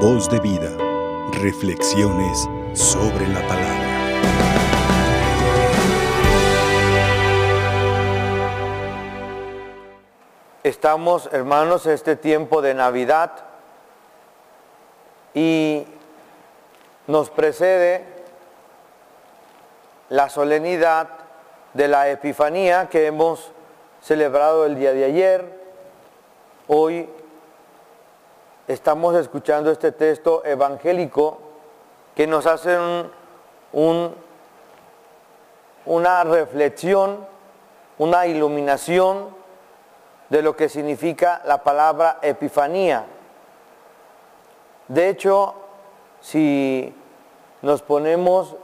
Voz de vida. Reflexiones sobre la palabra. Estamos, hermanos, en este tiempo de Navidad y nos precede la solemnidad de la Epifanía que hemos celebrado el día de ayer. Hoy estamos escuchando este texto evangélico que nos hace un, una reflexión, una iluminación de lo que significa la palabra epifanía. De hecho, si nos ponemos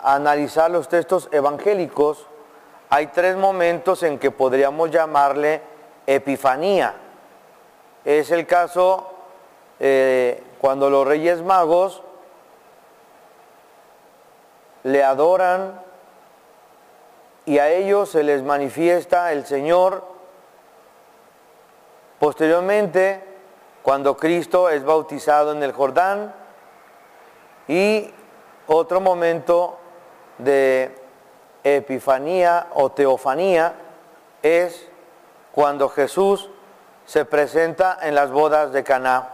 a analizar los textos evangélicos, hay tres momentos en que podríamos llamarle epifanía. Es el caso eh, cuando los reyes magos le adoran y a ellos se les manifiesta el Señor. Posteriormente, cuando Cristo es bautizado en el Jordán y otro momento de epifanía o teofanía es cuando Jesús se presenta en las bodas de Caná.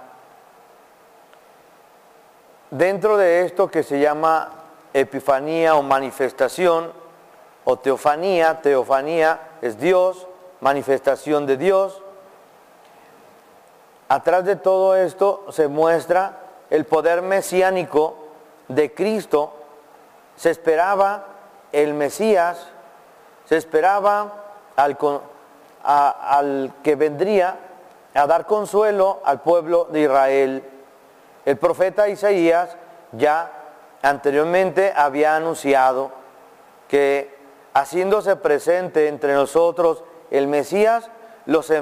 Dentro de esto que se llama epifanía o manifestación o teofanía, teofanía es Dios, manifestación de Dios. Atrás de todo esto se muestra el poder mesiánico de Cristo. Se esperaba el Mesías, se esperaba al, al que vendría a dar consuelo al pueblo de Israel. El profeta Isaías ya anteriormente había anunciado que haciéndose presente entre nosotros el Mesías, los,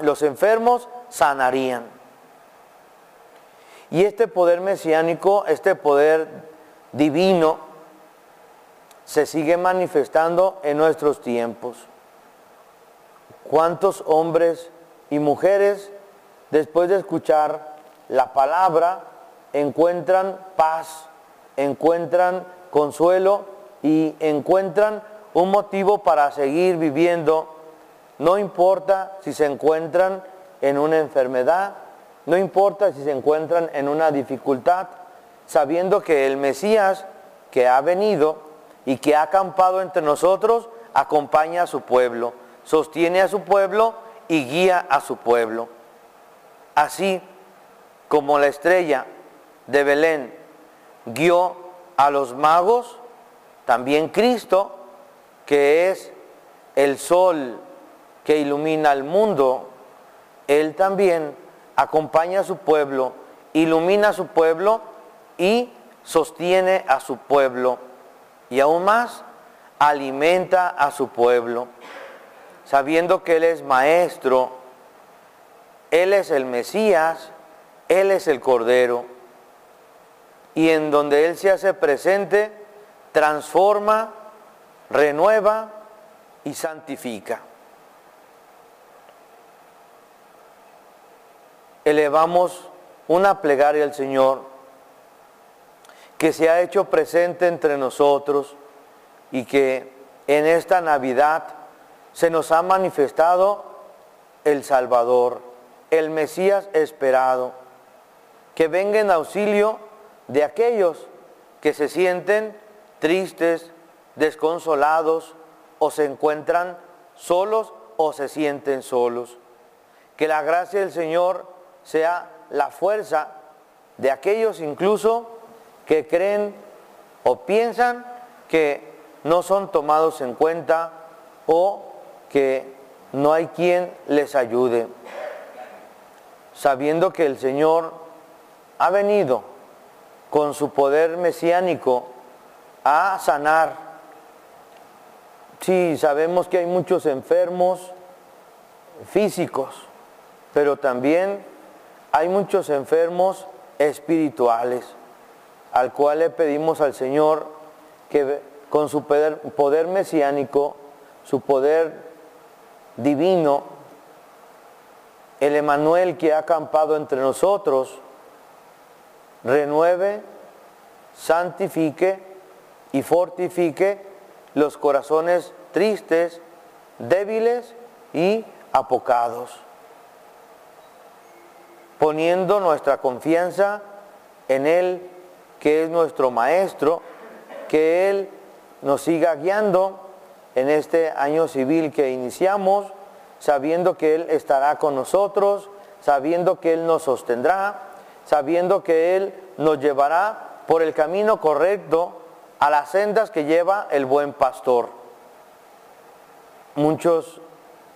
los enfermos sanarían. Y este poder mesiánico, este poder divino, se sigue manifestando en nuestros tiempos. ¿Cuántos hombres y mujeres, después de escuchar la palabra, encuentran paz, encuentran consuelo y encuentran un motivo para seguir viviendo? No importa si se encuentran en una enfermedad, no importa si se encuentran en una dificultad, sabiendo que el Mesías que ha venido y que ha acampado entre nosotros acompaña a su pueblo sostiene a su pueblo y guía a su pueblo. Así como la estrella de Belén guió a los magos, también Cristo, que es el sol que ilumina al mundo, Él también acompaña a su pueblo, ilumina a su pueblo y sostiene a su pueblo. Y aún más, alimenta a su pueblo sabiendo que Él es maestro, Él es el Mesías, Él es el Cordero. Y en donde Él se hace presente, transforma, renueva y santifica. Elevamos una plegaria al Señor que se ha hecho presente entre nosotros y que en esta Navidad se nos ha manifestado el Salvador, el Mesías esperado, que venga en auxilio de aquellos que se sienten tristes, desconsolados o se encuentran solos o se sienten solos. Que la gracia del Señor sea la fuerza de aquellos incluso que creen o piensan que no son tomados en cuenta o que no hay quien les ayude, sabiendo que el Señor ha venido con su poder mesiánico a sanar. Sí, sabemos que hay muchos enfermos físicos, pero también hay muchos enfermos espirituales, al cual le pedimos al Señor que con su poder, poder mesiánico, su poder divino, el Emanuel que ha acampado entre nosotros, renueve, santifique y fortifique los corazones tristes, débiles y apocados, poniendo nuestra confianza en Él, que es nuestro Maestro, que Él nos siga guiando en este año civil que iniciamos, sabiendo que Él estará con nosotros, sabiendo que Él nos sostendrá, sabiendo que Él nos llevará por el camino correcto a las sendas que lleva el buen pastor. Muchos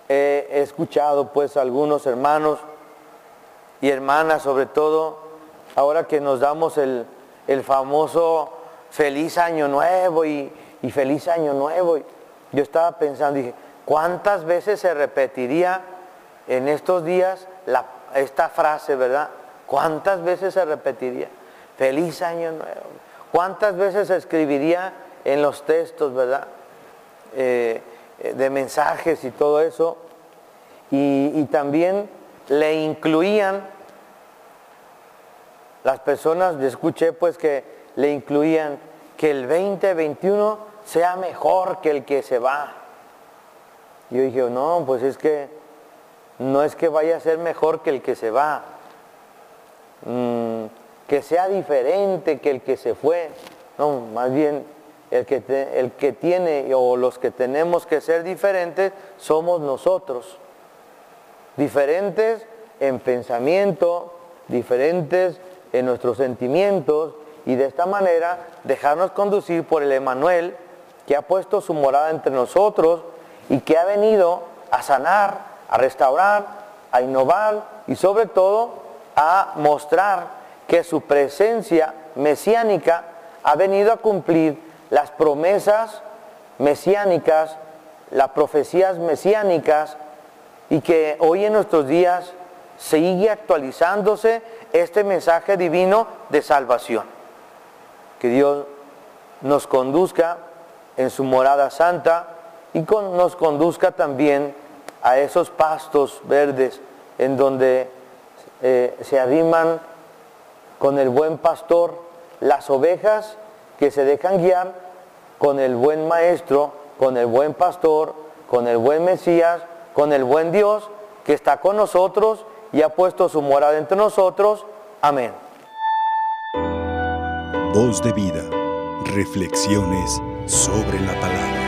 he escuchado pues algunos hermanos y hermanas sobre todo, ahora que nos damos el, famoso feliz año nuevo y, feliz año nuevo. Yo estaba pensando, dije, ¿cuántas veces se repetiría en estos días esta frase, verdad? ¿Cuántas veces se repetiría? Feliz año nuevo. ¿Cuántas veces se escribiría en los textos, verdad? Eh, eh, de mensajes y todo eso. Y, también le incluían, las personas, escuché pues que le incluían que el 2021 sea mejor que el que se va. Yo dije, no, pues es que no es que vaya a ser mejor que el que se va, mm, que sea diferente que el que se fue. No, más bien el que, el que tiene o los que tenemos que ser diferentes somos nosotros. Diferentes en pensamiento, diferentes en nuestros sentimientos y de esta manera dejarnos conducir por el Emanuel que ha puesto su morada entre nosotros y que ha venido a sanar, a restaurar, a innovar y sobre todo a mostrar que su presencia mesiánica ha venido a cumplir las promesas mesiánicas, las profecías mesiánicas y que hoy en nuestros días sigue actualizándose este mensaje divino de salvación. Que Dios nos conduzca en su morada santa y nos conduzca también a esos pastos verdes en donde eh, se arriman con el buen pastor las ovejas que se dejan guiar con el buen maestro, con el buen pastor, con el buen Mesías, con el buen Dios que está con nosotros y ha puesto su morada entre nosotros. Amén. Voz de vida. Reflexiones sobre la palabra.